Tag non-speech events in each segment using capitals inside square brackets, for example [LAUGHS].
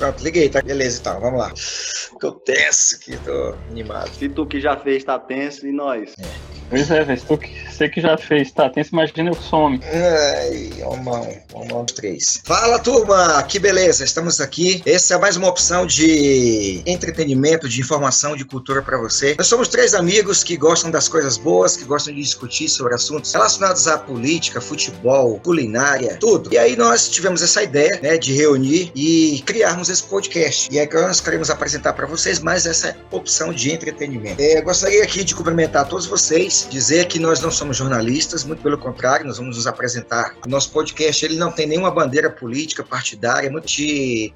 Pronto, liguei, tá? Beleza, então, vamos lá. Tô tenso aqui, tô animado. Se tu que já fez tá tenso, e nós? É. Pois é, velho. Que, você que já fez, tá tenso, imagina eu some. Ai, homão, homão 3. Fala, turma! Que beleza, estamos aqui. Essa é mais uma opção de entretenimento, de informação, de cultura para você. Nós somos três amigos que gostam das coisas boas, que gostam de discutir sobre assuntos relacionados à política, futebol, culinária, tudo. E aí nós tivemos essa ideia, né, de reunir e criarmos esse podcast. E agora nós queremos apresentar para vocês mais essa opção de entretenimento. É, gostaria aqui de cumprimentar todos vocês, dizer que nós não somos jornalistas, muito pelo contrário, nós vamos nos apresentar. O nosso podcast ele não tem nenhuma bandeira política, partidária, muito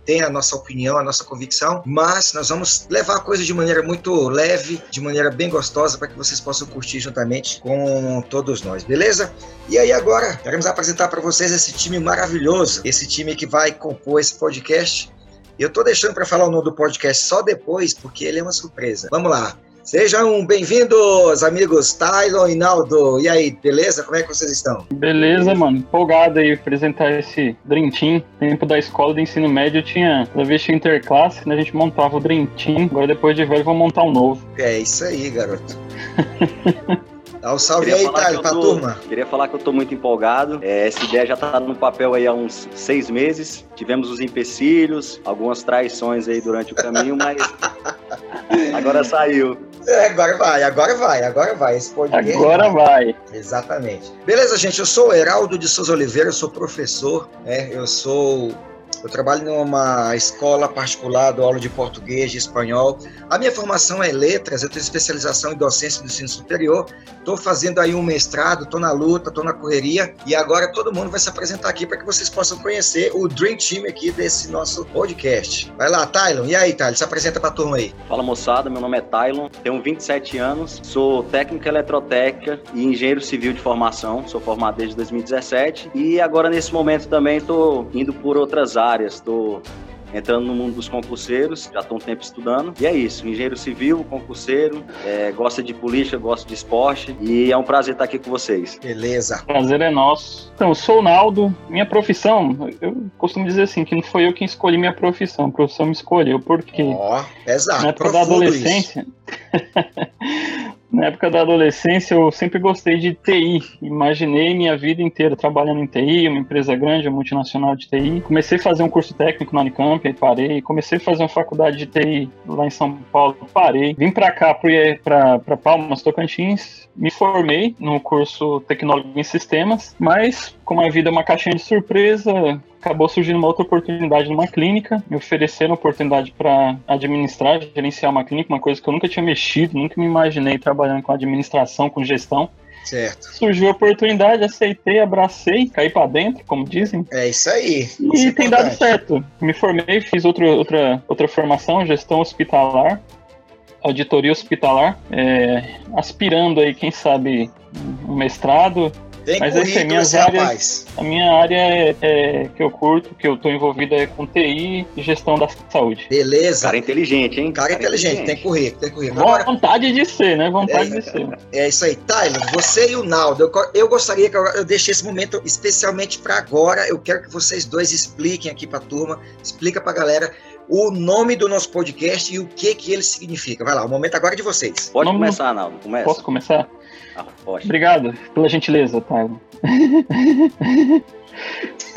tem a nossa opinião, a nossa convicção, mas nós vamos levar a coisa de maneira muito leve, de maneira bem gostosa, para que vocês possam curtir juntamente com todos nós, beleza? E aí agora, queremos apresentar para vocês esse time maravilhoso, esse time que vai compor esse podcast eu tô deixando para falar o nome do podcast só depois, porque ele é uma surpresa. Vamos lá. Sejam bem-vindos, amigos Tylon e Naldo. E aí, beleza? Como é que vocês estão? Beleza, mano. Empolgado aí apresentar esse Dream Team. Tempo da escola de ensino médio tinha, toda vez tinha interclasse, né, a gente montava o Dream Team. Agora depois de velho vou montar um novo. É isso aí, garoto. [LAUGHS] Dá um salve Queria aí, Thales, pra tô, turma. Queria falar que eu tô muito empolgado. É, essa ideia já tá no papel aí há uns seis meses. Tivemos os empecilhos, algumas traições aí durante o caminho, mas [LAUGHS] agora saiu. É, agora vai, agora vai, agora vai. Esse podcast agora vai. Exatamente. Beleza, gente, eu sou o Heraldo de Souza Oliveira, eu sou professor, né? Eu sou eu trabalho numa escola particular, dou aula de português, de espanhol. A minha formação é letras, eu tenho especialização em docência do ensino superior. Estou fazendo aí um mestrado, estou na luta, estou na correria. E agora todo mundo vai se apresentar aqui para que vocês possam conhecer o Dream Team aqui desse nosso podcast. Vai lá, Tylon. E aí, Tylon, se apresenta para a turma aí. Fala moçada, meu nome é Tylon, tenho 27 anos, sou técnico eletrotécnica e engenheiro civil de formação. Sou formado desde 2017 e agora nesse momento também estou indo por outras áreas áreas. Estou entrando no mundo dos concurseiros, já estou um tempo estudando. E é isso, engenheiro civil, concurseiro, é, gosta de política, gosta de esporte e é um prazer estar aqui com vocês. Beleza. Prazer é nosso. Então, eu sou o Naldo, minha profissão, eu costumo dizer assim, que não foi eu quem escolhi minha profissão, a profissão me escolheu, porque Ó, oh, exato, na época da adolescência... [LAUGHS] Na época da adolescência, eu sempre gostei de TI. Imaginei minha vida inteira trabalhando em TI, uma empresa grande, uma multinacional de TI. Comecei a fazer um curso técnico na Unicamp, aí parei. Comecei a fazer uma faculdade de TI lá em São Paulo, parei. Vim para cá, para Palmas, Tocantins. Me formei no curso Tecnólogo em Sistemas, mas como a vida é uma caixinha de surpresa, acabou surgindo uma outra oportunidade numa clínica, me ofereceram oportunidade para administrar, gerenciar uma clínica, uma coisa que eu nunca tinha mexido, nunca me imaginei trabalhando com administração, com gestão. Certo. Surgiu a oportunidade, aceitei, abracei, caí para dentro, como dizem. É isso aí. E é tem dado certo. Me formei, fiz outra, outra, outra formação, gestão hospitalar, auditoria hospitalar, é, aspirando aí, quem sabe, um mestrado, tem Mas currículo assim, minhas áreas, rapaz. A minha área é, é, que eu curto, que eu tô envolvido é com TI e gestão da saúde. Beleza. Cara inteligente, hein? Cara, Cara inteligente, inteligente, tem currículo, tem currículo. Agora, Vontade de ser, né? Vontade é, de ser. É isso aí. Tyler, você e o Naldo, eu, eu gostaria que eu, eu deixe esse momento especialmente para agora. Eu quero que vocês dois expliquem aqui pra turma, explica pra galera o nome do nosso podcast e o que que ele significa. Vai lá, o momento agora é de vocês. Pode começar, Naldo. Começa. Posso começar? Obrigado pela gentileza, Tyler. [LAUGHS]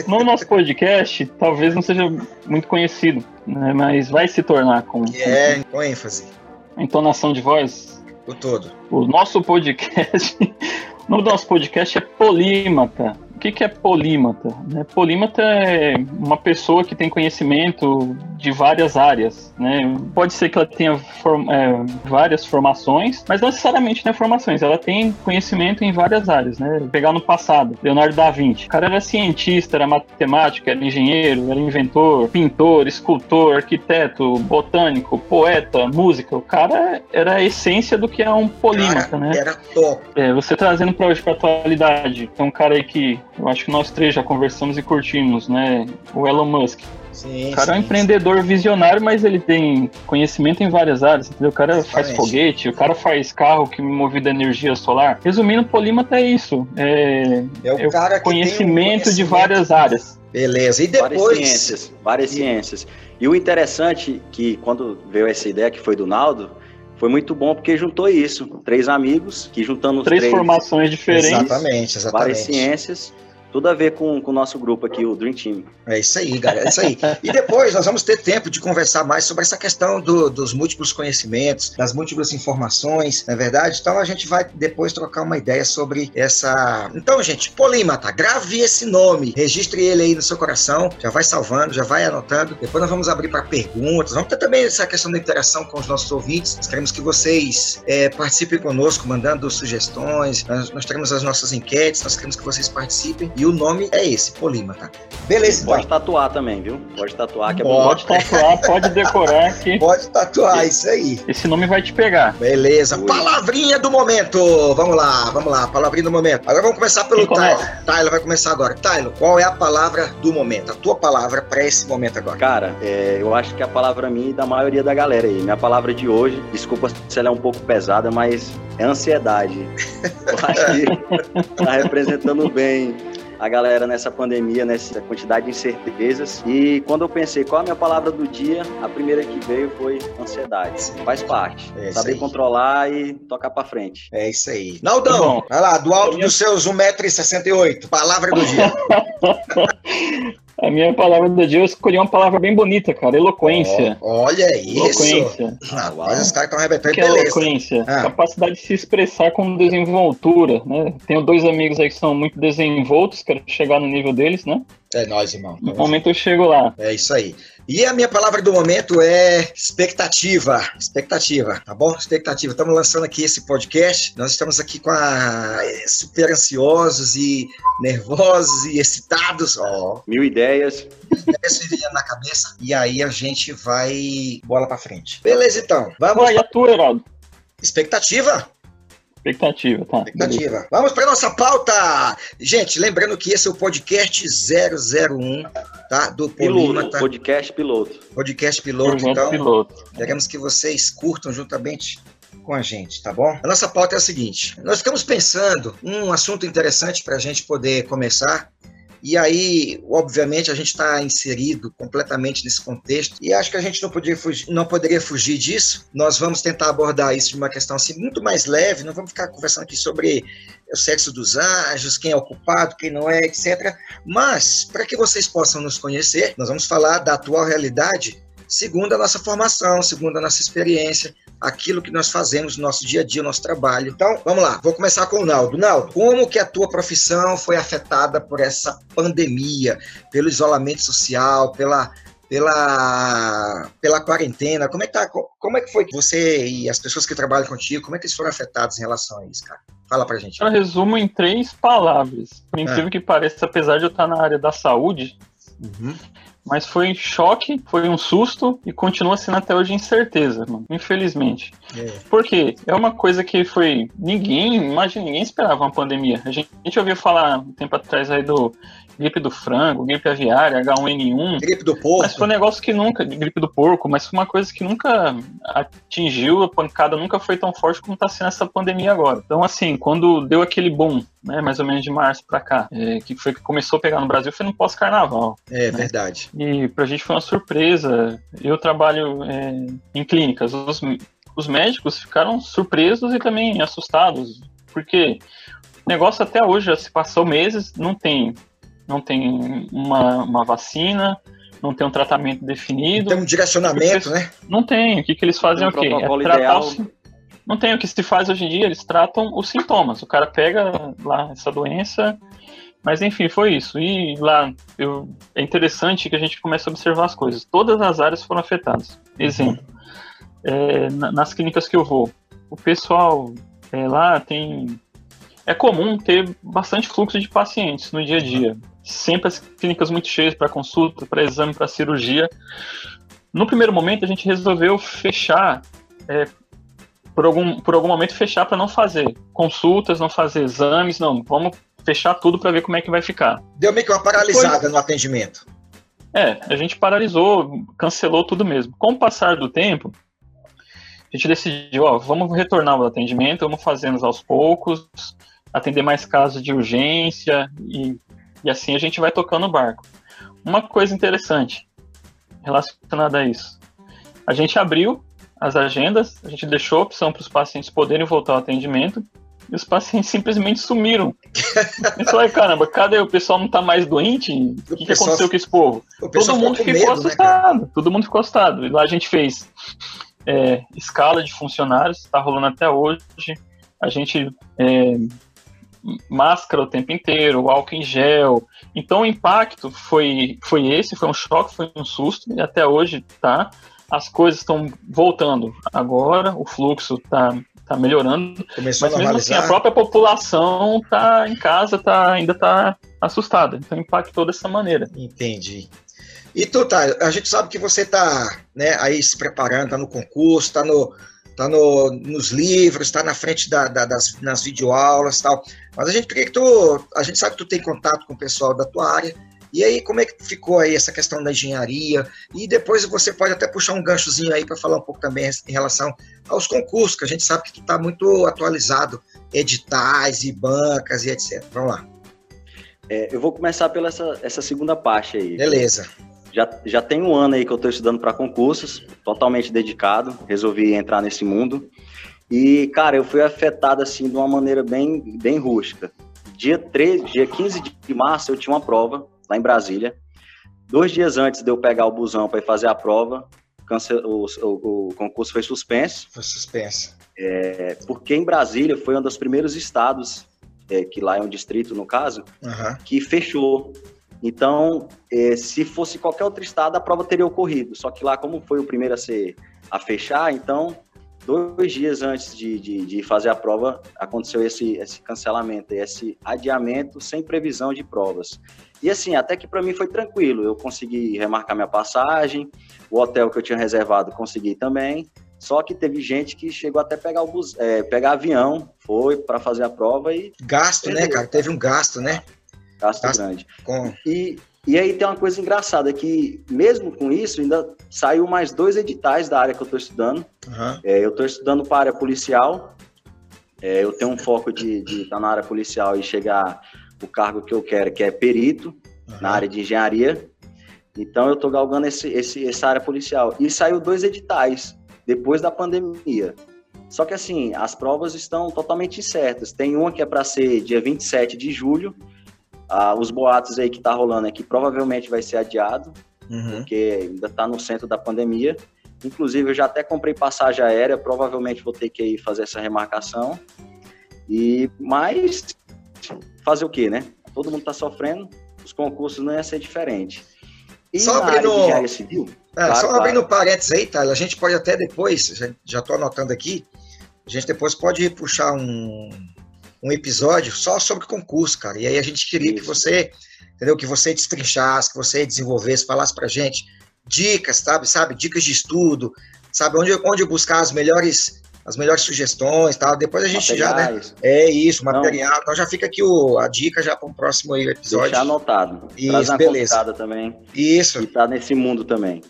no nosso podcast, talvez não seja muito conhecido, né, mas vai se tornar com. É, com ênfase. A entonação de voz. O todo. O nosso podcast. [LAUGHS] o nome do nosso podcast é Polímata. Que, que é polímata? Né? Polímata é uma pessoa que tem conhecimento de várias áreas. Né? Pode ser que ela tenha form, é, várias formações, mas não necessariamente né, formações. Ela tem conhecimento em várias áreas. Né? Pegar no passado, Leonardo da Vinci. O cara era cientista, era matemático, era engenheiro, era inventor, pintor, escultor, arquiteto, botânico, poeta, música. O cara era a essência do que é um polímata, cara, né? Era top. É, você trazendo para hoje, para atualidade, tem um cara aí que eu acho que nós três já conversamos e curtimos, né? O Elon Musk. Sim, o cara sim, é um empreendedor visionário, mas ele tem conhecimento em várias áreas, entendeu? O cara Exatamente. faz foguete, o cara faz carro que movido a energia solar. Resumindo, polímata é isso. É, é o é cara que conhecimento, conhecimento de várias áreas. Beleza. E depois. Várias ciências. Várias ciências. E o interessante que quando veio essa ideia que foi do Naldo, foi muito bom porque juntou isso. Três amigos que juntando três, três formações diferentes. Exatamente, exatamente. Várias ciências tudo a ver com, com o nosso grupo aqui, o Dream Team. É isso aí, galera, é isso aí. E depois nós vamos ter tempo de conversar mais sobre essa questão do, dos múltiplos conhecimentos, das múltiplas informações, não é verdade? Então a gente vai depois trocar uma ideia sobre essa. Então, gente, polímata, grave esse nome, registre ele aí no seu coração, já vai salvando, já vai anotando. Depois nós vamos abrir para perguntas, vamos ter também essa questão da interação com os nossos ouvintes. Nós queremos que vocês é, participem conosco, mandando sugestões, nós, nós teremos as nossas enquetes, nós queremos que vocês participem e o nome é esse, Polímata. Beleza, Pode então. tatuar também, viu? Pode tatuar, que é Pode tatuar, pode decorar que. [LAUGHS] Pode tatuar, isso aí. Esse nome vai te pegar. Beleza. Ui. Palavrinha do momento. Vamos lá, vamos lá. Palavrinha do momento. Agora vamos começar pelo Tyler. Tyler vai começar agora. Tyler, qual é a palavra do momento? A tua palavra para esse momento agora. Cara, é, eu acho que a palavra minha e da maioria da galera aí. Minha palavra de hoje, desculpa se ela é um pouco pesada, mas é ansiedade. [LAUGHS] Eu acho que tá representando bem a galera nessa pandemia, nessa quantidade de incertezas. E quando eu pensei qual a minha palavra do dia, a primeira que veio foi ansiedade. Faz parte. É Saber controlar e tocar para frente. É isso aí. Naldão, vai lá, do alto dos seus 1,68m, palavra do dia. [LAUGHS] A minha palavra do dia, eu escolhi uma palavra bem bonita, cara. Eloquência. Oh, olha isso. Eloquência. Rapaz, os caras estão arrebentando. Que é eloquência? Ah. Capacidade de se expressar com desenvoltura, né? Tenho dois amigos aí que são muito desenvoltos, quero chegar no nível deles, né? É nóis, irmão. No momento eu chego lá. É isso aí. E a minha palavra do momento é expectativa. Expectativa, tá bom? Expectativa. Estamos lançando aqui esse podcast. Nós estamos aqui com a super ansiosos e nervosos e excitados. Ó. Mil ideias. Ideias vivendo na cabeça. E aí a gente vai bola para frente. Beleza, então. Vamos. e a tua, Heraldo? Expectativa? Expectativa, tá. Expectativa. Beleza. Vamos para nossa pauta! Gente, lembrando que esse é o podcast 001, tá? Do Polímata. Tá? Podcast piloto. Podcast piloto, Projeto então. Piloto. Queremos que vocês curtam juntamente com a gente, tá bom? A nossa pauta é a seguinte: nós ficamos pensando um assunto interessante para a gente poder começar e aí, obviamente, a gente está inserido completamente nesse contexto e acho que a gente não poderia, fugir, não poderia fugir disso. Nós vamos tentar abordar isso de uma questão assim muito mais leve, não vamos ficar conversando aqui sobre o sexo dos anjos, quem é o culpado, quem não é, etc. Mas, para que vocês possam nos conhecer, nós vamos falar da atual realidade segundo a nossa formação, segundo a nossa experiência, aquilo que nós fazemos no nosso dia a dia, no nosso trabalho. Então, vamos lá, vou começar com o Naldo. Naldo, como que a tua profissão foi afetada por essa pandemia, pelo isolamento social, pela pela, pela quarentena, como é, que tá, como é que foi você e as pessoas que trabalham contigo, como é que eles foram afetados em relação a isso, cara? Fala pra gente. Eu resumo em três palavras. Por incrível ah. que pareça, apesar de eu estar na área da saúde, uhum. Mas foi um choque, foi um susto e continua sendo até hoje incerteza, mano. Infelizmente. É. Por quê? É uma coisa que foi. Ninguém, imagina, ninguém esperava uma pandemia. A gente, a gente ouviu falar um tempo atrás aí do gripe do frango, gripe aviária, H1N1. Gripe do porco. Mas foi um negócio que nunca, gripe do porco, mas foi uma coisa que nunca atingiu, a pancada nunca foi tão forte como está sendo essa pandemia agora. Então, assim, quando deu aquele boom, né, mais ou menos de março para cá, é, que foi que começou a pegar no Brasil, foi no pós-carnaval. É né? verdade. E pra gente foi uma surpresa. Eu trabalho é, em clínicas, os, os médicos ficaram surpresos e também assustados, porque o negócio até hoje já se passou meses, não tem não tem uma, uma vacina, não tem um tratamento definido. Não tem um direcionamento, né? Não tem. O que, que eles fazem é o quê? É tratar o... Não tem. O que se faz hoje em dia, eles tratam os sintomas. O cara pega lá essa doença, mas enfim, foi isso. E lá eu... é interessante que a gente comece a observar as coisas. Todas as áreas foram afetadas. Exemplo, é, nas clínicas que eu vou, o pessoal é, lá tem. É comum ter bastante fluxo de pacientes no dia a dia sempre as clínicas muito cheias para consulta, para exame, para cirurgia. No primeiro momento, a gente resolveu fechar, é, por, algum, por algum momento, fechar para não fazer consultas, não fazer exames, não. Vamos fechar tudo para ver como é que vai ficar. Deu meio que uma paralisada Depois, no atendimento. É, a gente paralisou, cancelou tudo mesmo. Com o passar do tempo, a gente decidiu, ó, vamos retornar o atendimento, vamos fazendo aos poucos, atender mais casos de urgência e, e assim a gente vai tocando o barco. Uma coisa interessante relacionada a isso. A gente abriu as agendas, a gente deixou a opção para os pacientes poderem voltar ao atendimento e os pacientes [LAUGHS] simplesmente sumiram. Isso aí, caramba, cadê o pessoal não está mais doente? O que, que aconteceu com esse povo? Todo mundo ficou medo, né, assustado, né, todo mundo ficou assustado. E lá a gente fez é, escala de funcionários, está rolando até hoje. A gente é, máscara o tempo inteiro, álcool em gel. Então o impacto foi, foi esse, foi um choque, foi um susto, e até hoje tá. As coisas estão voltando agora, o fluxo está tá melhorando. Começou mas mesmo assim, a própria população tá em casa, tá, ainda está assustada. Então impactou dessa maneira. Entendi. E tu, tá, a gente sabe que você tá, né, aí se preparando, tá no concurso, tá no, tá no, nos livros, tá na frente da, da, das nas videoaulas tal. Mas a gente queria que tu, a gente sabe que tu tem contato com o pessoal da tua área. E aí, como é que ficou aí essa questão da engenharia? E depois você pode até puxar um ganchozinho aí para falar um pouco também em relação aos concursos, que a gente sabe que tu tá muito atualizado, editais e bancas e etc. Vamos lá. É, eu vou começar pela essa, essa segunda parte aí. Beleza. Já, já tem um ano aí que eu estou estudando para concursos, totalmente dedicado, resolvi entrar nesse mundo. E, cara, eu fui afetado assim de uma maneira bem, bem rústica. Dia, 13, dia 15 de março eu tinha uma prova lá em Brasília. Dois dias antes de eu pegar o busão para ir fazer a prova, o, o, o, concurso foi suspenso. Foi suspenso. É, porque em Brasília foi um dos primeiros estados, é, que lá é um distrito no caso, uhum. que fechou então, eh, se fosse qualquer outro estado, a prova teria ocorrido. Só que lá, como foi o primeiro a ser a fechar, então dois dias antes de, de, de fazer a prova aconteceu esse, esse cancelamento, esse adiamento sem previsão de provas. E assim, até que para mim foi tranquilo. Eu consegui remarcar minha passagem, o hotel que eu tinha reservado consegui também. Só que teve gente que chegou até pegar o bus, é, pegar avião, foi para fazer a prova e gasto, né, cara? Teve um gasto, né? Gasto grande. Com... E, e aí tem uma coisa engraçada, que mesmo com isso, ainda saiu mais dois editais da área que eu estou estudando. Uhum. É, eu estou estudando para a área policial. É, eu tenho um foco de estar tá na área policial e chegar o cargo que eu quero, que é perito, uhum. na área de engenharia. Então eu estou galgando esse, esse, essa área policial. E saiu dois editais depois da pandemia. Só que assim, as provas estão totalmente incertas. Tem uma que é para ser dia 27 de julho ah, os boatos aí que tá rolando é que provavelmente vai ser adiado, uhum. porque ainda tá no centro da pandemia. Inclusive, eu já até comprei passagem aérea, provavelmente vou ter que ir fazer essa remarcação. E mas fazer o quê, né? Todo mundo está sofrendo, os concursos não ia ser diferente. E só abrindo, civil, é, claro, só abrindo claro. parênteses aí, tá? A gente pode até depois, já estou anotando aqui, a gente depois pode puxar um, um episódio só sobre concurso, cara. E aí a gente queria que você, entendeu? Que você destrinchasse, que você desenvolvesse, falasse pra gente dicas, sabe? Sabe? Dicas de estudo, sabe? Onde, onde buscar as melhores as melhores sugestões, tal. Depois a gente Materiais. já, né? É isso, material. Não. Então já fica aqui o, a dica já para um próximo episódio. Deixar anotado. Isso, beleza. também. Isso. E tá nesse mundo também.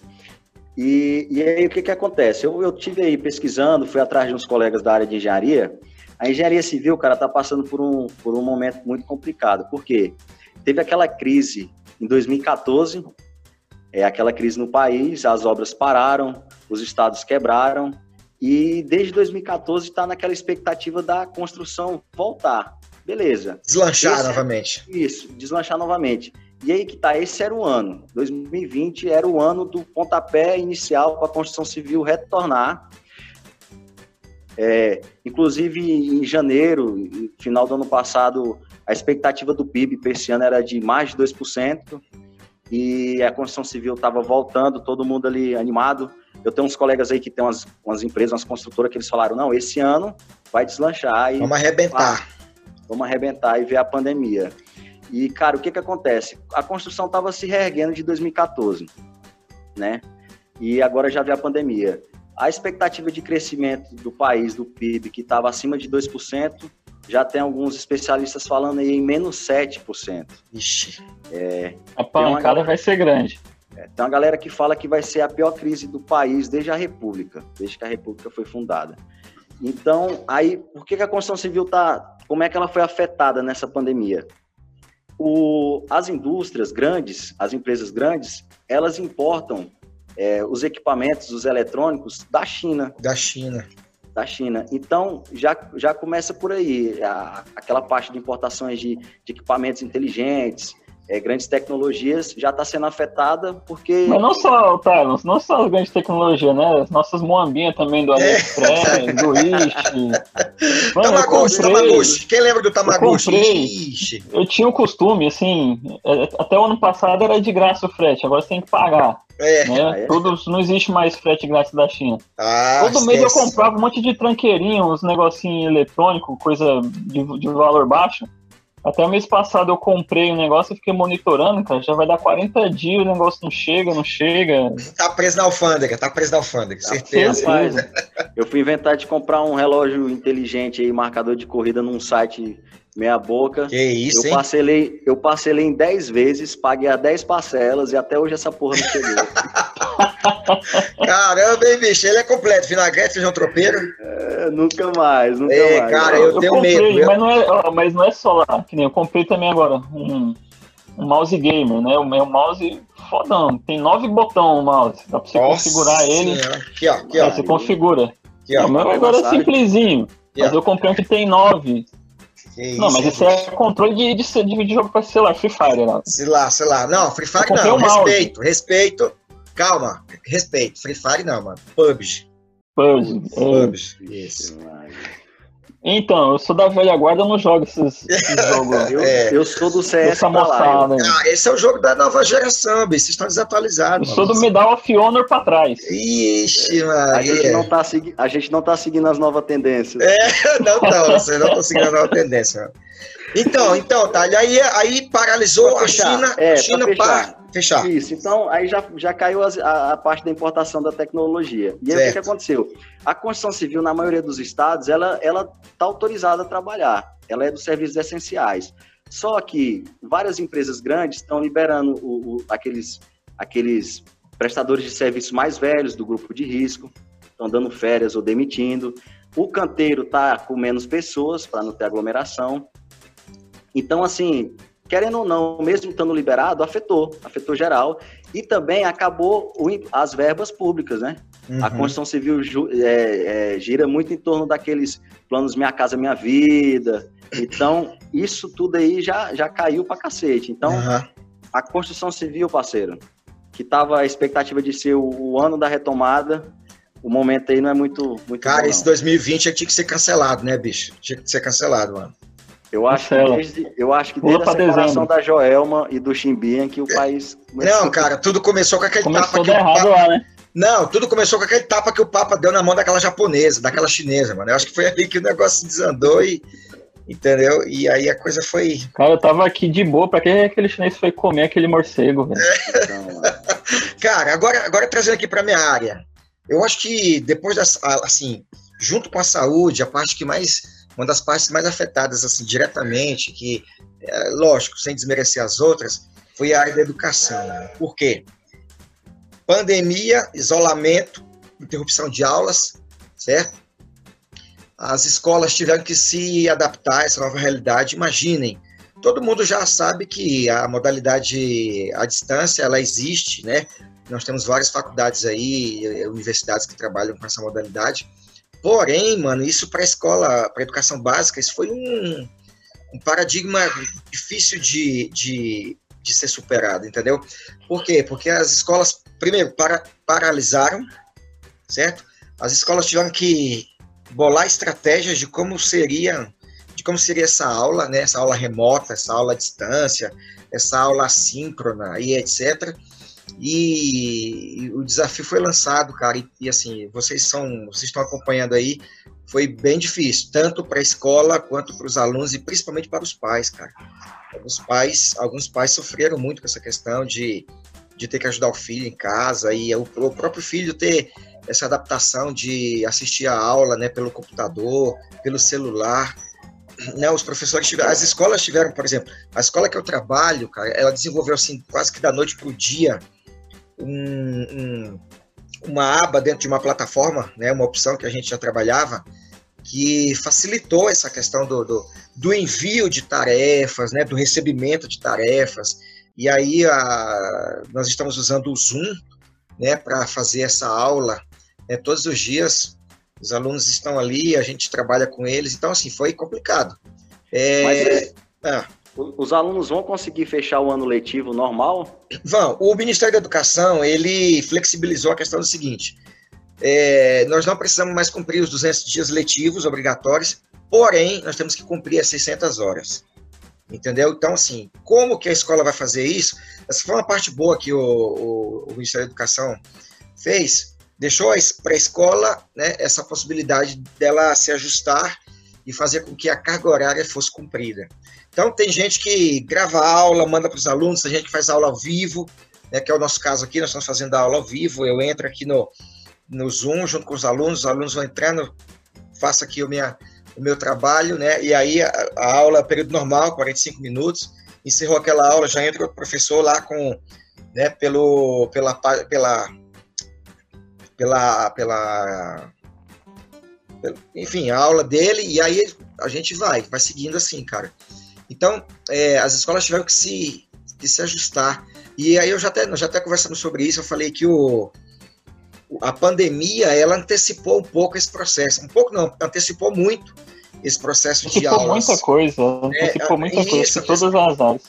E, e aí o que que acontece? Eu, eu tive aí pesquisando, fui atrás de uns colegas da área de engenharia a engenharia civil, cara, está passando por um, por um momento muito complicado. Por quê? Teve aquela crise em 2014, é aquela crise no país, as obras pararam, os estados quebraram, e desde 2014 está naquela expectativa da construção voltar. Beleza. Deslanchar esse é novamente. Isso, deslanchar novamente. E aí que tá, esse era o ano. 2020 era o ano do pontapé inicial para a construção civil retornar é, inclusive, em janeiro, final do ano passado, a expectativa do PIB para esse ano era de mais de 2%, e a construção civil estava voltando, todo mundo ali animado. Eu tenho uns colegas aí que tem umas, umas empresas, umas construtoras, que eles falaram: não, esse ano vai deslanchar. E, vamos arrebentar. vamos arrebentar e ver a pandemia. E, cara, o que que acontece? A construção estava se reerguendo de 2014, né? E agora já veio a pandemia. A expectativa de crescimento do país, do PIB, que estava acima de 2%, já tem alguns especialistas falando aí em menos 7%. Ixi. É, a pancada vai ser grande. É, tem uma galera que fala que vai ser a pior crise do país desde a República, desde que a República foi fundada. Então, aí, por que, que a construção civil tá. Como é que ela foi afetada nessa pandemia? O, as indústrias grandes, as empresas grandes, elas importam é, os equipamentos, os eletrônicos da China. Da China. Da China. Então, já, já começa por aí, a, aquela parte de importações de, de equipamentos inteligentes, é, grandes tecnologias já está sendo afetada porque. Mas não só, tá, não só as grandes tecnologias, né? As nossas moambinhas também do AliExpress, é. [LAUGHS] Ishi. Tamaguchi, Tamaguchi. Quem lembra do Tamaguchi? Eu, eu tinha o costume, assim, é, até o ano passado era de graça o frete, agora você tem que pagar. É. Né? É. Todos, não existe mais frete grátis da China. Ah, Todo mês eu comprava um monte de tranqueirinho, uns negocinhos eletrônicos, coisa de, de valor baixo. Até o mês passado eu comprei um negócio e fiquei monitorando, cara. Já vai dar 40 dias, o negócio não chega, não chega. Tá preso na alfândega, tá preso na alfândega, tá certeza. Rapaz, eu fui inventar de comprar um relógio inteligente aí, marcador de corrida num site meia boca. Que isso, eu hein? Parcelei, eu parcelei em 10 vezes, paguei a 10 parcelas e até hoje essa porra não chegou. [LAUGHS] Caramba, hein, bicho? Ele é completo. Vinagrete, feijão tropeiro. É, nunca mais, nunca é, mais. Cara, eu, eu tenho comprei, medo. Mas, não é, mas não é só lá, que nem eu comprei também agora um, um mouse gamer, né? O meu mouse fodão. Tem nove botões o mouse. Dá pra você Nossa configurar ele. Aqui, ó. Aqui, ó. Você configura. Aqui, ó. O meu agora é simplesinho. Aqui, mas eu comprei um que tem nove. Que não, isso, mas isso é controle de, de, de, de jogo para celular, Free Fire, né? Sei lá, sei lá. Não, Free Fire não. Respeito, respeito. Calma, respeito. Free Fire não, mano. PUBG. PUBG. PUBG. Isso. Então, eu sou da velha guarda, eu não jogo esses, esses jogos. Eu, [LAUGHS] é. eu, sou do CS moçada, ah, Esse é o jogo da nova geração, bicho. Vocês estão desatualizados. Eu sou do Medal of Honor pra trás. Ixi, mano. A gente, não tá segui... a gente não tá seguindo as novas tendências. É, [LAUGHS] não tá, vocês não estão seguindo a nova tendência. Mano. Então, então, tá. Aí, aí paralisou a China, é, China para fechar. Isso, então aí já, já caiu a, a parte da importação da tecnologia. E aí certo. o que, que, aconteceu? A construção civil, na maioria dos estados, ela está autorizada a trabalhar. Ela é dos serviços essenciais. Só que várias empresas grandes estão liberando o, o, aqueles, aqueles prestadores de serviços mais velhos do grupo de risco, estão dando férias ou demitindo. O canteiro está com menos pessoas para não ter aglomeração. Então, assim, querendo ou não, mesmo estando liberado, afetou, afetou geral. E também acabou o, as verbas públicas, né? Uhum. A Constituição Civil é, é, gira muito em torno daqueles planos Minha Casa Minha Vida. Então, isso tudo aí já, já caiu pra cacete. Então, uhum. a Constituição Civil, parceiro, que tava a expectativa de ser o, o ano da retomada, o momento aí não é muito. muito Cara, bom, esse 2020 tinha que ser cancelado, né, bicho? Tinha que ser cancelado, mano. Eu acho, que desde, eu acho que desde a separação da Joelma e do Chimbinha que o país. Não, cara, tudo começou com aquele começou tapa que errado o Papa... lá, né? Não, tudo começou com aquele tapa que o Papa deu na mão daquela japonesa, daquela chinesa, mano. Eu acho que foi ali que o negócio desandou e. Entendeu? E aí a coisa foi. Cara, eu tava aqui de boa, pra que aquele chinês foi comer aquele morcego, velho? [LAUGHS] cara, agora, agora trazendo aqui pra minha área. Eu acho que depois das. Assim, junto com a saúde, a parte que mais uma das partes mais afetadas, assim, diretamente, que, é, lógico, sem desmerecer as outras, foi a área da educação. Né? Por quê? Pandemia, isolamento, interrupção de aulas, certo? As escolas tiveram que se adaptar a essa nova realidade. Imaginem, todo mundo já sabe que a modalidade à distância, ela existe, né? Nós temos várias faculdades aí, universidades que trabalham com essa modalidade, Porém, mano, isso para a escola, para educação básica, isso foi um, um paradigma difícil de, de, de, ser superado, entendeu? Por quê? Porque as escolas, primeiro, para, paralisaram, certo? As escolas tiveram que bolar estratégias de como seria de como seria essa aula, né? Essa aula remota, essa aula à distância, essa aula assíncrona e etc. E, o desafio foi lançado, cara, e, e, assim, vocês são, vocês estão acompanhando aí, foi bem difícil, tanto para a escola quanto para os alunos e principalmente para os pais, cara. Alguns pais, alguns pais sofreram muito com essa questão de, de ter que ajudar o filho em casa e o, o próprio filho ter essa adaptação de assistir a aula, né, pelo computador, pelo celular. Né, os professores tiveram, as escolas tiveram, por exemplo, a escola que eu trabalho, cara, ela desenvolveu assim quase que da noite para o dia um, um, uma aba dentro de uma plataforma, né, uma opção que a gente já trabalhava, que facilitou essa questão do, do, do envio de tarefas, né, do recebimento de tarefas. E aí a, nós estamos usando o Zoom né, para fazer essa aula né, todos os dias. Os alunos estão ali, a gente trabalha com eles, então assim foi complicado. É, Mas, é, os alunos vão conseguir fechar o ano letivo normal? Vão. O Ministério da Educação ele flexibilizou a questão do seguinte: é, nós não precisamos mais cumprir os 200 dias letivos obrigatórios, porém, nós temos que cumprir as 600 horas. Entendeu? Então, assim, como que a escola vai fazer isso? Essa foi uma parte boa que o, o, o Ministério da Educação fez, deixou para a escola né, essa possibilidade dela se ajustar e fazer com que a carga horária fosse cumprida. Então, tem gente que grava aula, manda para os alunos, tem gente que faz aula ao vivo, né, que é o nosso caso aqui, nós estamos fazendo a aula ao vivo, eu entro aqui no, no Zoom junto com os alunos, os alunos vão entrando, faço aqui o, minha, o meu trabalho, né? E aí a, a aula, período normal, 45 minutos, encerrou aquela aula, já entra o professor lá com, né, pelo, pela, pela, pela, pela, enfim, a aula dele, e aí a gente vai, vai seguindo assim, cara. Então, é, as escolas tiveram que se, que se ajustar. E aí eu já até, nós já até conversamos sobre isso, eu falei que o, a pandemia ela antecipou um pouco esse processo, um pouco não, antecipou muito esse processo antecipou de aulas. muita coisa, antecipou é, muita isso, coisa, todas as áreas.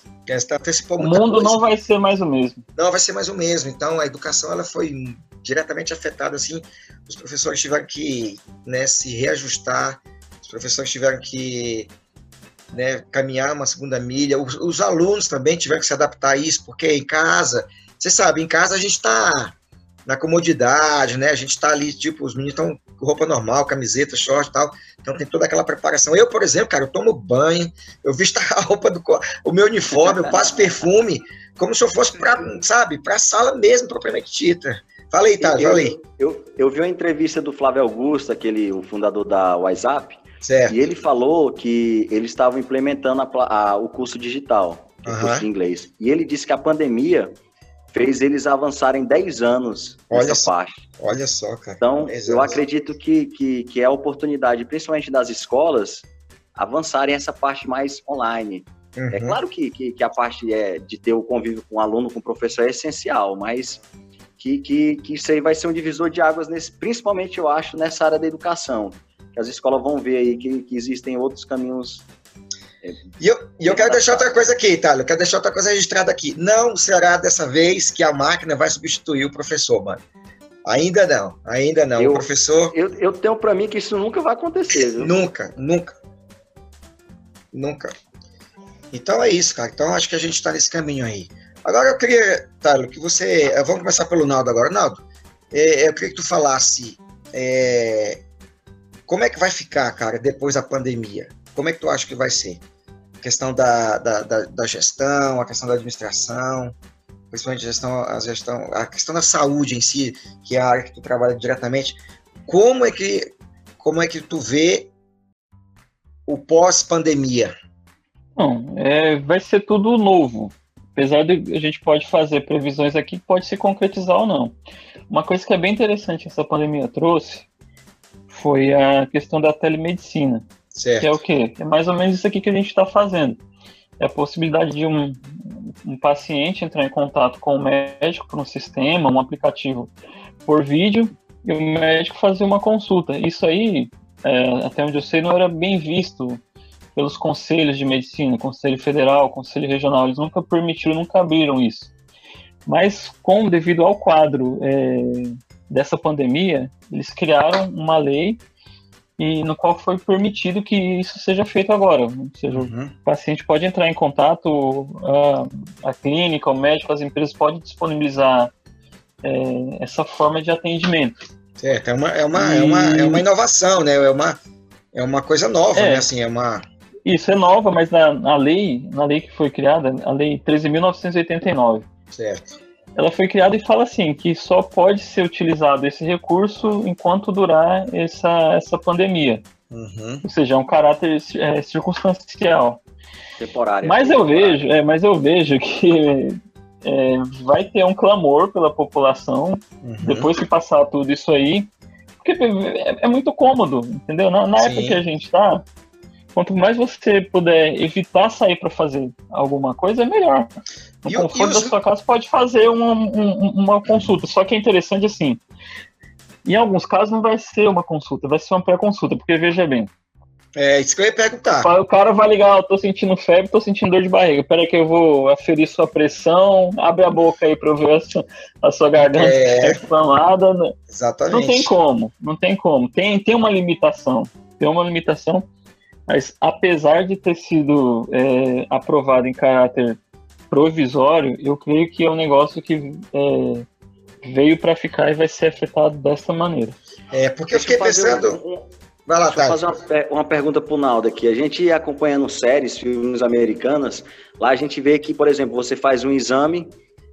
Antecipou o mundo coisa. não vai ser mais o mesmo. Não vai ser mais o mesmo. Então a educação ela foi diretamente afetada assim. Os professores tiveram que né, se reajustar, os professores tiveram que né, caminhar uma segunda milha. Os, os alunos também tiveram que se adaptar a isso, porque em casa, você sabe, em casa a gente está na comodidade, né? A gente tá ali, tipo, os meninos estão com roupa normal, camiseta, short e tal. Então tem toda aquela preparação. Eu, por exemplo, cara, eu tomo banho, eu visto a roupa do o meu uniforme, eu passo perfume, como se eu fosse para, sabe, para a sala mesmo, propriamente dita. Fala aí, tá, fala aí. Eu, eu, eu, vi uma entrevista do Flávio Augusto, aquele, o fundador da WhatsApp, certo. e ele falou que eles estavam implementando a, a, o curso digital, o uhum. curso de inglês. E ele disse que a pandemia fez eles avançarem 10 anos olha nessa só, parte. Olha só, cara. Então, eu acredito que, que, que é a oportunidade, principalmente das escolas, avançarem essa parte mais online. É uhum. É claro que, que, que, a parte é de ter o convívio com o aluno, com o professor é essencial, mas que, que, que isso aí vai ser um divisor de águas, nesse, principalmente, eu acho, nessa área da educação. As escolas vão ver aí que, que existem outros caminhos e eu, e eu quero deixar outra coisa aqui, Itália. Eu quero deixar outra coisa registrada aqui. Não será dessa vez que a máquina vai substituir o professor, mano. Ainda não, ainda não. Eu, o professor. Eu, eu tenho para mim que isso nunca vai acontecer. Viu? Nunca, nunca. Nunca. Então é isso, cara. Então acho que a gente está nesse caminho aí. Agora eu queria, Talo, que você. Eh, vamos começar pelo Naldo agora. Naldo, é, eu queria que tu falasse é, como é que vai ficar, cara, depois da pandemia. Como é que tu acha que vai ser? A questão da, da, da, da gestão, a questão da administração, principalmente a gestão, a gestão, a questão da saúde em si, que é a área que tu trabalha diretamente. Como é que, como é que tu vê o pós-pandemia? Bom, é, vai ser tudo novo. Apesar de a gente pode fazer previsões aqui, pode se concretizar ou não. Uma coisa que é bem interessante que essa pandemia trouxe foi a questão da telemedicina. Certo. Que é o quê? É mais ou menos isso aqui que a gente está fazendo. É a possibilidade de um, um paciente entrar em contato com o médico por um sistema, um aplicativo por vídeo, e o médico fazer uma consulta. Isso aí, é, até onde eu sei, não era bem visto pelos conselhos de medicina, conselho federal, conselho regional, eles nunca permitiram, nunca abriram isso. Mas, com devido ao quadro é, dessa pandemia, eles criaram uma lei e no qual foi permitido que isso seja feito agora. Ou seja, uhum. o paciente pode entrar em contato, a, a clínica, o médico, as empresas podem disponibilizar é, essa forma de atendimento. Certo, é uma, é uma, e... é uma, é uma inovação, né? É uma, é uma coisa nova, é, né? Assim, é uma... Isso é nova, mas na, na lei, na lei que foi criada, a lei 13.989. Certo ela foi criada e fala assim que só pode ser utilizado esse recurso enquanto durar essa, essa pandemia. Uhum. Ou seja, é um caráter é, circunstancial. Temporário. Mas eu vejo, é, mas eu vejo que é, vai ter um clamor pela população uhum. depois que passar tudo isso aí, porque é, é muito cômodo, entendeu? Na, na época que a gente está, quanto mais você puder evitar sair para fazer alguma coisa, é melhor. No e conforto da sua casa pode fazer uma, uma consulta. Só que é interessante assim. Em alguns casos não vai ser uma consulta, vai ser uma pré-consulta, porque veja bem, é isso que eu ia perguntar. O cara vai ligar, eu tô sentindo febre, tô sentindo dor de barriga. Peraí que eu vou aferir sua pressão, abre a boca aí pra eu ver a sua, a sua garganta é... [LAUGHS] inflamada. Né? Exatamente. Não tem como, não tem como. Tem, tem uma limitação, tem uma limitação, mas apesar de ter sido é, aprovado em caráter provisório, eu creio que é um negócio que é, veio para ficar e vai ser afetado dessa maneira. É, porque Deixa eu fiquei pensando... Um Vai lá, Deixa eu fazer uma, uma pergunta para o Naldo aqui. A gente acompanhando séries, filmes americanas, lá a gente vê que, por exemplo, você faz um exame,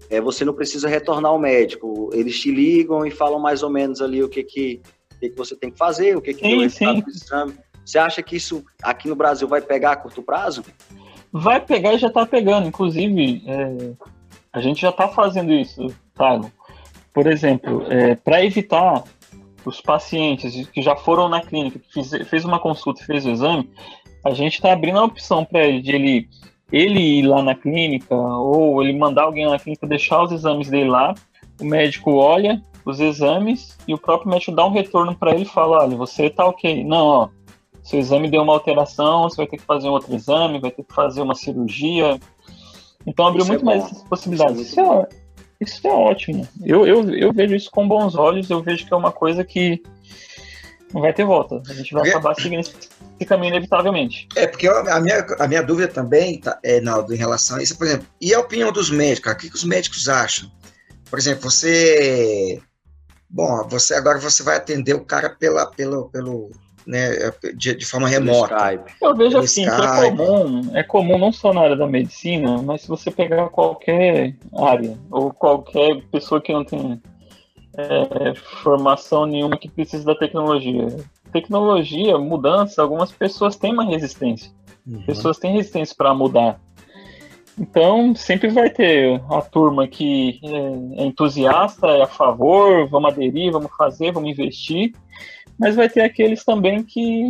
é, você não precisa retornar ao médico. Eles te ligam e falam mais ou menos ali o que, que, o que, que você tem que fazer, o que, que sim, deu resultado do exame. Você acha que isso aqui no Brasil vai pegar a curto prazo? Vai pegar e já está pegando. Inclusive, é, a gente já está fazendo isso, Thiago. Por exemplo, é, para evitar os pacientes que já foram na clínica, que fez uma consulta, fez o exame, a gente está abrindo a opção para ele de ele, ele ir lá na clínica ou ele mandar alguém na clínica deixar os exames dele lá. O médico olha os exames e o próprio médico dá um retorno para ele e fala: olha, você tá ok. Não, ó, seu exame deu uma alteração, você vai ter que fazer um outro exame, vai ter que fazer uma cirurgia. Então abriu isso muito é mais essas possibilidades. Isso é, isso é ótimo. Eu, eu, eu vejo isso com bons olhos, eu vejo que é uma coisa que não vai ter volta. A gente vai porque... acabar seguindo esse caminho inevitavelmente. É, porque a minha, a minha dúvida também, tá, é, Naldo, em relação a isso, por exemplo, e a opinião dos médicos? O que, que os médicos acham? Por exemplo, você. Bom, você agora você vai atender o cara pela, pelo, pelo, né, de, de forma remota. Eu vejo assim, que é comum, é comum não só na área da medicina, mas se você pegar qualquer área, ou qualquer pessoa que não tem é, formação nenhuma que precise da tecnologia. Tecnologia, mudança, algumas pessoas têm uma resistência. Uhum. Pessoas têm resistência para mudar. Então, sempre vai ter a turma que é, é entusiasta, é a favor, vamos aderir, vamos fazer, vamos investir mas vai ter aqueles também que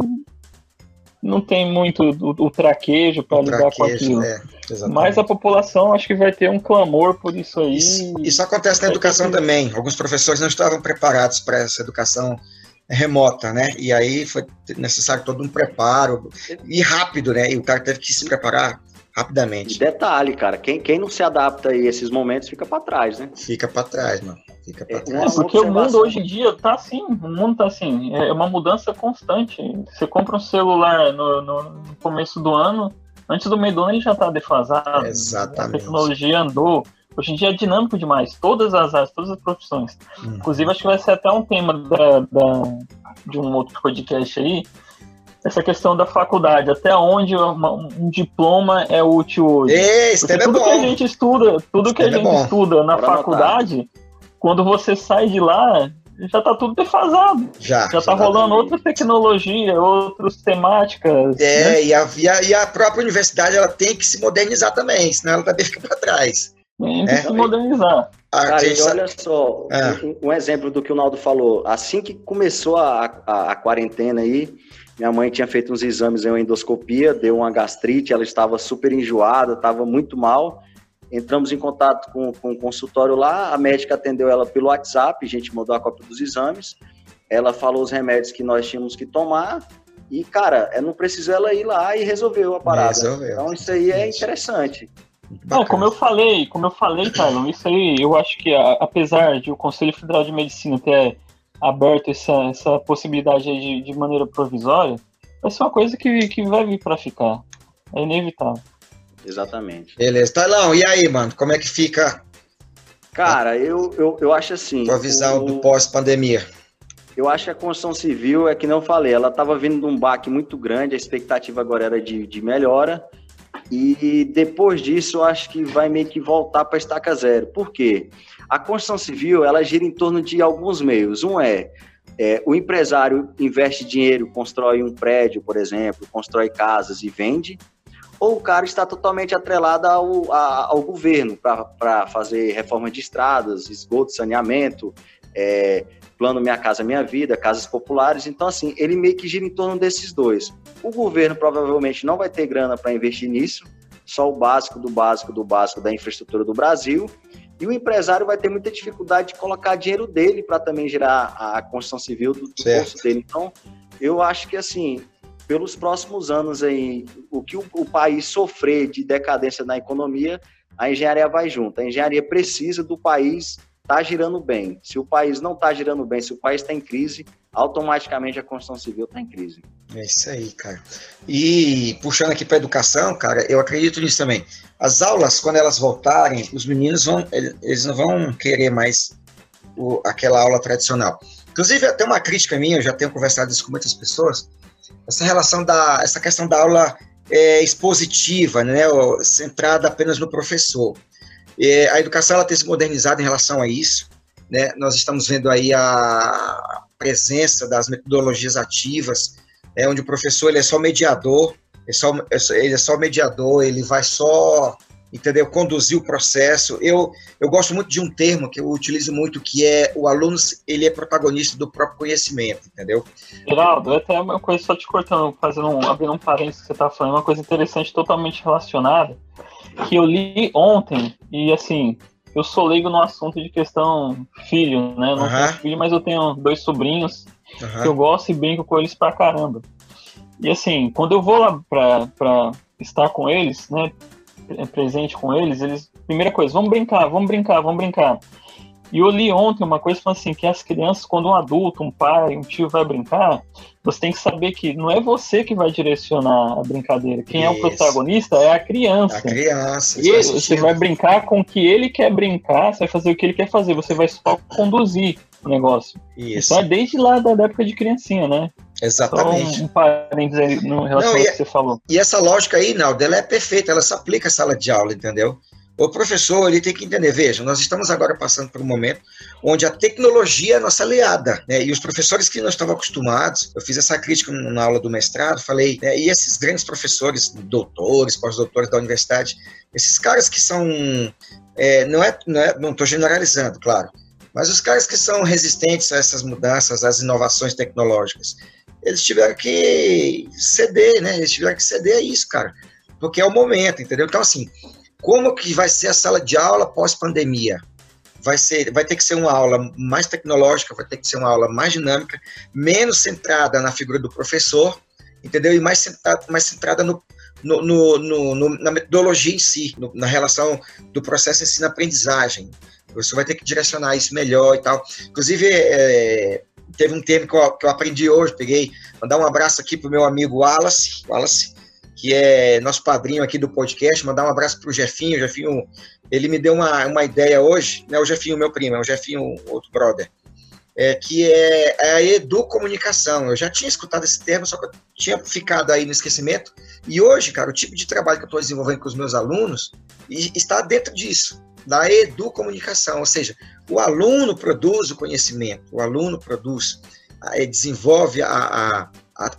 não tem muito o, o traquejo para lidar com aquilo. É, mas a população acho que vai ter um clamor por isso aí. Isso, isso acontece na educação ter... também. Alguns professores não estavam preparados para essa educação remota, né? E aí foi necessário todo um preparo e rápido, né? E o cara teve que se preparar rapidamente. E detalhe, cara, quem, quem não se adapta a esses momentos fica para trás, né? Fica para trás, mano. Fica pra é, trás. É, porque o mundo hoje em dia tá assim, o mundo tá assim, é uma mudança constante. Você compra um celular no, no começo do ano, antes do meio do ano ele já tá defasado. Exatamente. A tecnologia andou. Hoje em dia é dinâmico demais, todas as áreas, todas as profissões. Uhum. Inclusive, acho que vai ser até um tema da, da, de um outro podcast aí, essa questão da faculdade, até onde uma, um diploma é útil hoje. Esse Porque é tudo bom. que a gente estuda, tudo que a é gente é estuda na Bora faculdade, anotar. Quando você sai de lá, já está tudo defasado. Já. Já está rolando outra tecnologia, outras temáticas. É, né? e, a, e, a, e, a, própria universidade ela tem que se modernizar também, senão ela também fica para trás. Tem que é. se modernizar. Cara, e olha só, é. um, um, exemplo do que o Naldo falou. Assim que começou a, a, a quarentena aí, minha mãe tinha feito uns exames em uma endoscopia, deu uma gastrite, ela estava super enjoada, estava muito mal. Entramos em contato com, com o consultório lá, a médica atendeu ela pelo WhatsApp, a gente mandou a cópia dos exames. Ela falou os remédios que nós tínhamos que tomar e, cara, não precisou ela ir lá e resolveu a parada. Resolveu. Então isso aí é interessante. Não, como eu falei, como eu falei, Carlão, isso aí eu acho que apesar de o Conselho Federal de Medicina ter aberto essa, essa possibilidade de, de maneira provisória, vai ser uma coisa que, que vai vir para ficar. É inevitável. Exatamente. Beleza. Talão, e aí, mano? Como é que fica? Cara, eu, eu, eu acho assim. a visão o, do pós-pandemia. Eu acho que a construção civil, é que não falei, ela estava vindo de um baque muito grande, a expectativa agora era de, de melhora. E depois disso, eu acho que vai meio que voltar para estaca zero. Por quê? A construção civil, ela gira em torno de alguns meios. Um é, é o empresário investe dinheiro, constrói um prédio, por exemplo, constrói casas e vende. Ou o cara está totalmente atrelado ao, a, ao governo para fazer reforma de estradas, esgoto, saneamento, é, plano Minha Casa Minha Vida, casas populares. Então, assim, ele meio que gira em torno desses dois. O governo provavelmente não vai ter grana para investir nisso, só o básico do básico do básico da infraestrutura do Brasil. E o empresário vai ter muita dificuldade de colocar dinheiro dele para também gerar a construção civil do, do bolso dele. Então, eu acho que assim, pelos próximos anos aí, o que o, o, país sofrer de decadência na economia, a engenharia vai junto. A engenharia precisa do país estar tá girando bem. Se o país não está girando bem, se o país está em crise, automaticamente a construção civil está em crise. É isso aí, cara. E puxando aqui para educação, cara, eu acredito nisso também. As aulas, quando elas voltarem, os meninos vão, eles não vão querer mais o, aquela aula tradicional. Inclusive, até uma crítica minha, eu já tenho conversado isso com muitas pessoas, essa relação da, essa questão da aula é, expositiva, né, centrada apenas no professor. É, a educação ela tem se modernizado em relação a isso, né? Nós estamos vendo aí a presença das metodologias ativas, é, onde o professor ele é só mediador, é só, é ele é só mediador, ele vai só entendeu? Conduzir o processo. Eu, eu gosto muito de um termo que eu utilizo muito, que é o aluno, ele é protagonista do próprio conhecimento, entendeu? Geraldo, até uma coisa só te cortando, fazendo um, abrindo um parênteses que você está falando, uma coisa interessante, totalmente relacionada, que eu li ontem, e assim, eu sou leigo no assunto de questão filho, né? Não tenho filho, mas eu tenho dois sobrinhos que eu gosto e brinco com eles pra caramba. E assim, quando eu vou lá pra, pra estar com eles, né? Presente com eles, eles. Primeira coisa, vamos brincar, vamos brincar, vamos brincar. E eu li ontem uma coisa falando assim, que as crianças, quando um adulto, um pai, um tio vai brincar, você tem que saber que não é você que vai direcionar a brincadeira. Quem Isso. é o protagonista é a criança. A criança. E você vai brincar com o que ele quer brincar, você vai fazer o que ele quer fazer, você vai só conduzir o negócio. Isso. É desde lá da época de criancinha, né? Exatamente. Só um parênteses aí no relação Não, ao que você falou. E essa lógica aí, Naldo, ela é perfeita, ela se aplica à sala de aula, entendeu? O professor ele tem que entender, veja, nós estamos agora passando por um momento onde a tecnologia é nossa aliada, né? E os professores que não estavam acostumados, eu fiz essa crítica na aula do mestrado, falei, né? e esses grandes professores, doutores, pós-doutores da universidade, esses caras que são, é, não é, não é, não estou generalizando, claro, mas os caras que são resistentes a essas mudanças, às inovações tecnológicas, eles tiveram que ceder, né? Eles tiveram que ceder a isso, cara. Porque é o momento, entendeu? Então, assim, como que vai ser a sala de aula pós-pandemia? Vai, ser, vai ter que ser uma aula mais tecnológica, vai ter que ser uma aula mais dinâmica, menos centrada na figura do professor, entendeu? E mais centrada, mais centrada no, no, no, no na metodologia em si, na relação do processo ensino-aprendizagem. Professor vai ter que direcionar isso melhor e tal. Inclusive, é, teve um termo que eu, que eu aprendi hoje, peguei, mandar um abraço aqui pro meu amigo Wallace, Wallace, que é nosso padrinho aqui do podcast, mandar um abraço pro Jefinho, Jefinho, ele me deu uma, uma ideia hoje, né, o Jefinho, meu primo, é o Jefinho, outro brother, é, que é, é a educomunicação. Eu já tinha escutado esse termo, só que eu tinha ficado aí no esquecimento. E hoje, cara, o tipo de trabalho que eu estou desenvolvendo com os meus alunos está dentro disso da educomunicação, ou seja, o aluno produz o conhecimento, o aluno produz, eh, desenvolve a, a,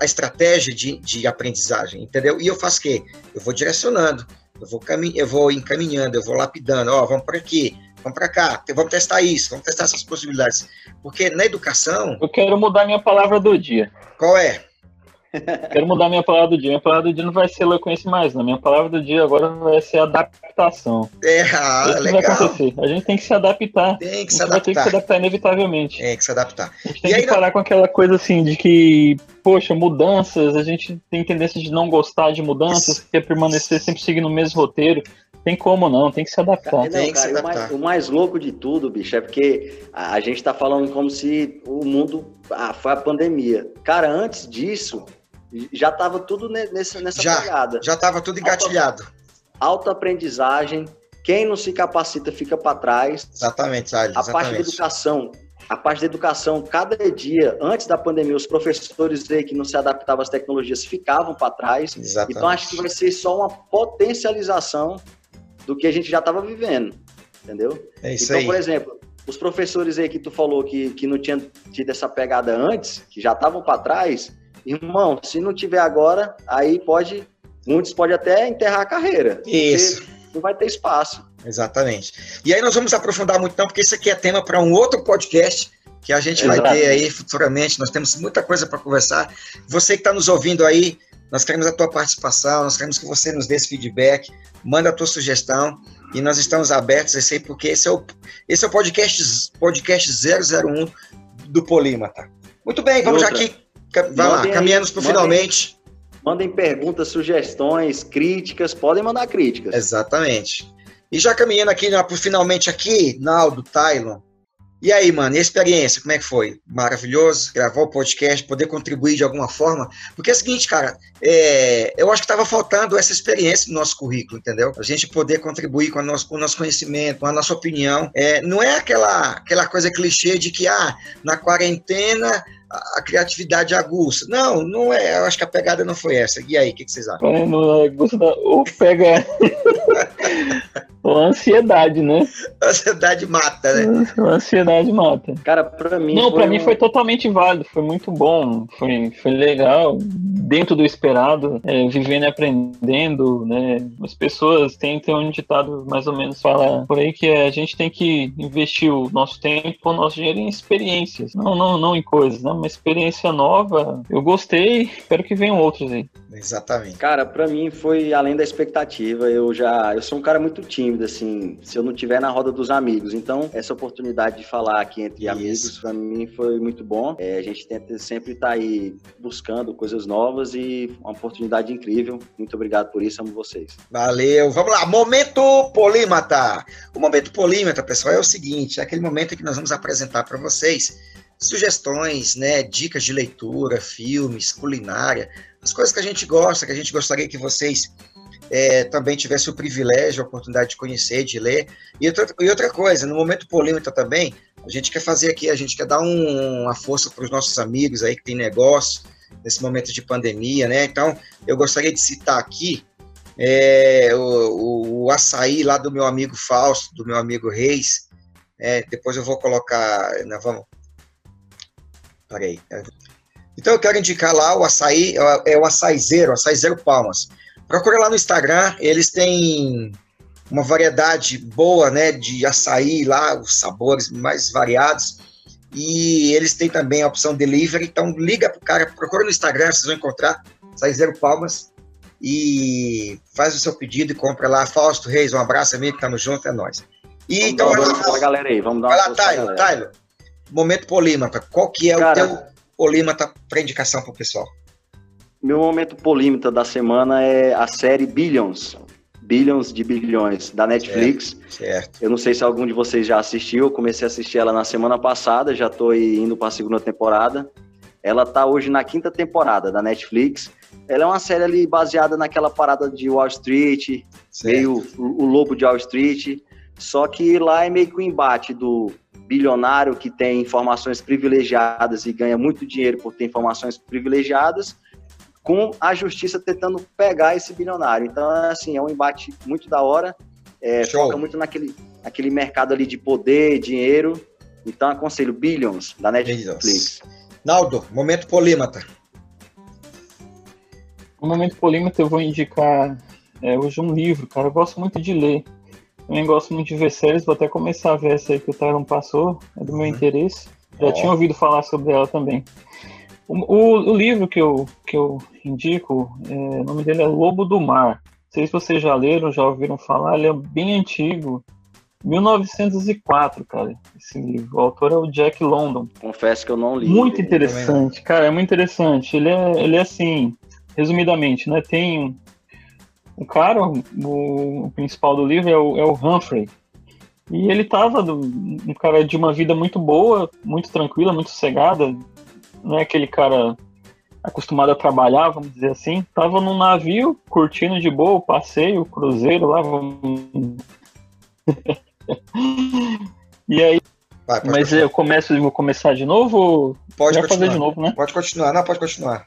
a estratégia de, de aprendizagem, entendeu? E eu faço o quê? Eu vou direcionando, eu vou, camin eu vou encaminhando, eu vou lapidando, ó, vamos para aqui, vamos para cá, vamos testar isso, vamos testar essas possibilidades. Porque na educação... Eu quero mudar minha palavra do dia. Qual é? Quero mudar minha palavra do dia. Minha palavra do dia não vai ser eloquência mais, não. Minha palavra do dia agora vai ser adaptação. É, ah, Isso legal. vai acontecer. A gente tem que se adaptar. Tem que se adaptar. Vai ter que se adaptar inevitavelmente. Tem que se adaptar. A gente tem e que aí, parar não... com aquela coisa assim de que, poxa, mudanças, a gente tem tendência de não gostar de mudanças, quer permanecer sempre seguindo o mesmo roteiro. Tem como não, tem que se adaptar. Não, tem que se adaptar. O mais, o mais, louco de tudo, bicho, é porque a, a gente tá falando como se o mundo ah, foi a pandemia. Cara, antes disso, já estava tudo nessa, nessa já, pegada. Já estava tudo engatilhado. Autoaprendizagem, quem não se capacita fica para trás. Exatamente, Salles, A parte da educação, a parte da educação, cada dia, antes da pandemia, os professores que não se adaptavam às tecnologias ficavam para trás. Exatamente. Então, acho que vai ser só uma potencialização do que a gente já estava vivendo, entendeu? É isso então, aí. por exemplo, os professores aí que tu falou que, que não tinham tido essa pegada antes, que já estavam para trás, Irmão, se não tiver agora, aí pode muitos podem até enterrar a carreira. Isso. Não vai ter espaço. Exatamente. E aí nós vamos aprofundar muito não, porque isso aqui é tema para um outro podcast que a gente Exato. vai ter aí futuramente. Nós temos muita coisa para conversar. Você que está nos ouvindo aí, nós queremos a tua participação, nós queremos que você nos dê esse feedback, manda a tua sugestão e nós estamos abertos a isso aí, porque esse é o, esse é o podcast, podcast 001 do Polímata. Muito bem, vamos já aqui, vai lá, caminhando para finalmente. Mandem perguntas, sugestões, críticas, podem mandar críticas. Exatamente. E já caminhando aqui para finalmente aqui, Naldo, Tylon, e aí, mano, e a experiência, como é que foi? Maravilhoso, gravar o podcast, poder contribuir de alguma forma. Porque é o seguinte, cara, é, eu acho que estava faltando essa experiência no nosso currículo, entendeu? A gente poder contribuir com o nosso, com o nosso conhecimento, com a nossa opinião. É, não é aquela, aquela coisa clichê de que, ah, na quarentena a criatividade aguça. Não, não é. Eu acho que a pegada não foi essa. E aí, o que, que, vocês acham? É, não aguça, pega. [LAUGHS] Ou ansiedade, né? ansiedade mata, né? A ansiedade mata. Cara, pra mim. Não, pra um... mim foi totalmente válido. Foi muito bom. Foi, foi legal. Dentro do esperado, é, vivendo e aprendendo, né? As pessoas têm, têm um ditado mais ou menos fala por aí que a gente tem que investir o nosso tempo, o nosso dinheiro em experiências, não, não, não em coisas, né? uma experiência nova. Eu gostei, espero que venham outros aí. Exatamente. Cara, para mim foi além da expectativa. Eu já, eu sou um cara muito tímido assim, se eu não tiver na roda dos amigos. Então, essa oportunidade de falar aqui entre Isso. amigos para mim foi muito bom. É, a gente tenta sempre estar tá aí buscando coisas novas e uma oportunidade incrível. Muito obrigado por isso, amo vocês. Valeu. Vamos lá, momento polímata. O momento polímata, pessoal, é o seguinte, é aquele momento que nós vamos apresentar para vocês sugestões, né, dicas de leitura, filmes, culinária, as coisas que a gente gosta, que a gente gostaria que vocês é, também tivessem o privilégio, a oportunidade de conhecer, de ler. E outra, e outra coisa, no momento polêmico também, a gente quer fazer aqui, a gente quer dar um, uma força para os nossos amigos aí que tem negócio nesse momento de pandemia, né? Então, eu gostaria de citar aqui é, o, o, açaí lá do meu amigo Fausto, do meu amigo Reis. É, depois eu vou colocar, né, vamos, Peraí. Então eu quero indicar lá o açaí, é o açaizeiro, açaizeiro Palmas. Procura lá no Instagram, eles têm uma variedade boa, né, de açaí lá, os sabores mais variados. E eles têm também a opção delivery, então liga pro cara, procura no Instagram, vocês vão encontrar Açaizeiro Palmas e faz o seu pedido e compra lá. Fausto Reis, um abraço, amigo, tamo junto, é nóis. E vamos então, dar uma galera aí, vamos dar uma Vai lá, Tyler, Tyler momento polímata. Qual que é Cara, o teu polímata para indicação para o pessoal? Meu momento polímata da semana é a série Billions. Billions de bilhões da Netflix. Certo, certo. Eu não sei se algum de vocês já assistiu. Eu comecei a assistir ela na semana passada. Já estou indo para a segunda temporada. Ela está hoje na quinta temporada da Netflix. Ela é uma série ali baseada naquela parada de Wall Street, certo. meio o, o lobo de Wall Street. Só que lá é meio que o um embate do bilionário que tem informações privilegiadas e ganha muito dinheiro por ter informações privilegiadas, com a justiça tentando pegar esse bilionário. Então, assim, é um embate muito da hora, é, foca muito naquele, naquele mercado ali de poder, dinheiro. Então, aconselho Billions, da Netflix. Naldo, momento polímata. No momento polímata, eu vou indicar é, hoje um livro, cara. Eu gosto muito de ler. Também gosto muito de ver séries, vou até começar a ver essa aí que o Tyron passou, é do meu uhum. interesse. Já tinha ouvido falar sobre ela também. O, o, o, livro que eu, que eu indico, é, o nome dele é Lobo do Mar. Não sei se vocês já leram, já ouviram falar, ele é bem antigo. 1904, cara, esse livro. O autor é o Jack London. Confesso que eu não li. Muito interessante, cara, é muito interessante. Ele é, ele é assim, resumidamente, né? Tem o cara, o, o principal do livro é o, é o Humphrey. E ele tava um cara de uma vida muito boa, muito tranquila, muito sossegada. Não é aquele cara acostumado a trabalhar, vamos dizer assim. Tava num navio, curtindo de boa o passeio, o cruzeiro lá. [LAUGHS] e aí. Vai, Mas continuar. eu começo, vou começar de novo? Pode fazer de novo, né? Pode continuar, não, pode continuar.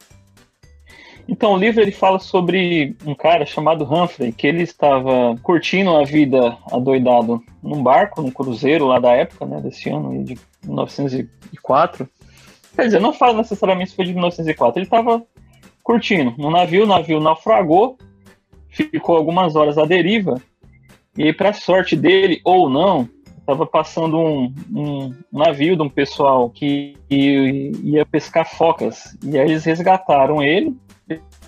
Então, o livro ele fala sobre um cara chamado Humphrey, que ele estava curtindo a vida adoidado num barco, num cruzeiro lá da época, né, desse ano, de 1904. Quer dizer, não fala necessariamente se foi de 1904, ele estava curtindo no navio, o navio naufragou, ficou algumas horas à deriva e para sorte dele ou não, estava passando um, um, navio de um pessoal que ia pescar focas e aí eles resgataram ele.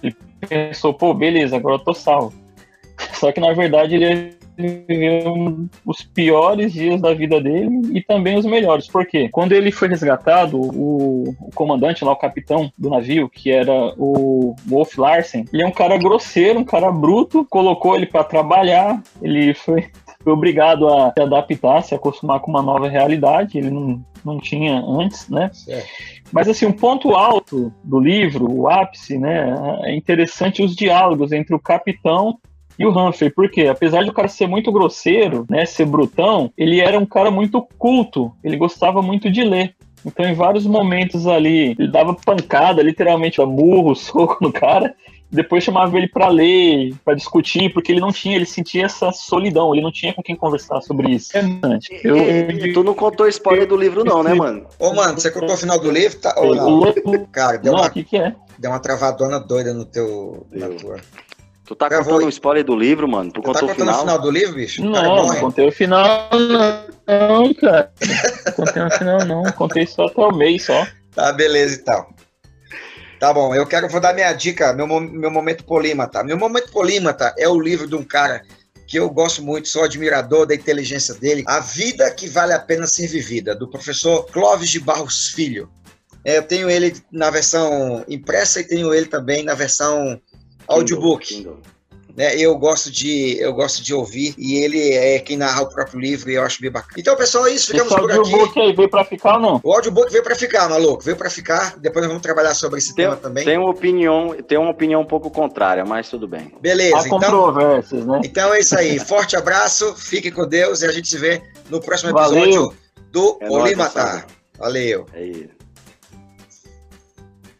Ele pensou, pô, beleza, agora eu tô salvo. [LAUGHS] Só que na verdade ele viveu os piores dias da vida dele e também os melhores. Por quê? Quando ele foi resgatado, o, o comandante lá, o capitão do navio, que era o Wolf Larsen, ele é um cara grosseiro, um cara bruto, colocou ele para trabalhar, ele foi [LAUGHS] foi obrigado a se adaptar, se acostumar com uma nova realidade, ele não, não tinha antes, né? Certo. Mas assim, um ponto alto do livro, o ápice, né, é interessante os diálogos entre o capitão e o Humphrey, porque apesar do cara ser muito grosseiro, né, ser brutão, ele era um cara muito culto, ele gostava muito de ler. Então, em vários momentos ali, ele dava pancada, literalmente, a burro, [LAUGHS] soco no cara, depois chamava ele para ler, para discutir, porque ele não tinha, ele sentia essa solidão, ele não tinha com quem conversar sobre isso. É eu, eu, tu não contou spoiler do livro, não, né, mano? Ô, mano, você contou o final do livro? Tá, ou não? Cara, deu não, uma. que, que é? Deu uma travadona doida no teu. Na tua. Tu tá Gravou contando o spoiler do livro, mano? Tu, tu contou tá o final? o final do livro, bicho? Não, não contei o final, não, cara. Não contei o final, não. Contei só até o mês só. Tá, beleza então. Tá bom, eu quero vou dar minha dica, meu, meu momento polímata. Meu momento polímata é o livro de um cara que eu gosto muito, sou admirador da inteligência dele, A Vida que Vale a Pena Ser Vivida, do professor Clóvis de Barros Filho. É, eu tenho ele na versão impressa e tenho ele também na versão audiobook. Kindle. Né, eu gosto de eu gosto de ouvir e ele é quem narra o próprio livro e eu acho bem bacana. Então, pessoal, é isso. Ficamos Esse por aqui. O audiobook aí veio para ficar ou não? O audiobook veio para ficar, maluco. Veio para ficar. Depois nós vamos trabalhar sobre esse tem, tema também. Tem uma opinião, tem uma opinião um pouco contrária, mas tudo bem. Beleza. Há então, controvérsias, né? Então é isso aí. [LAUGHS] Forte abraço, fique com Deus e a gente se vê no próximo episódio Valeu. do é Olimatar. Valeu. É isso.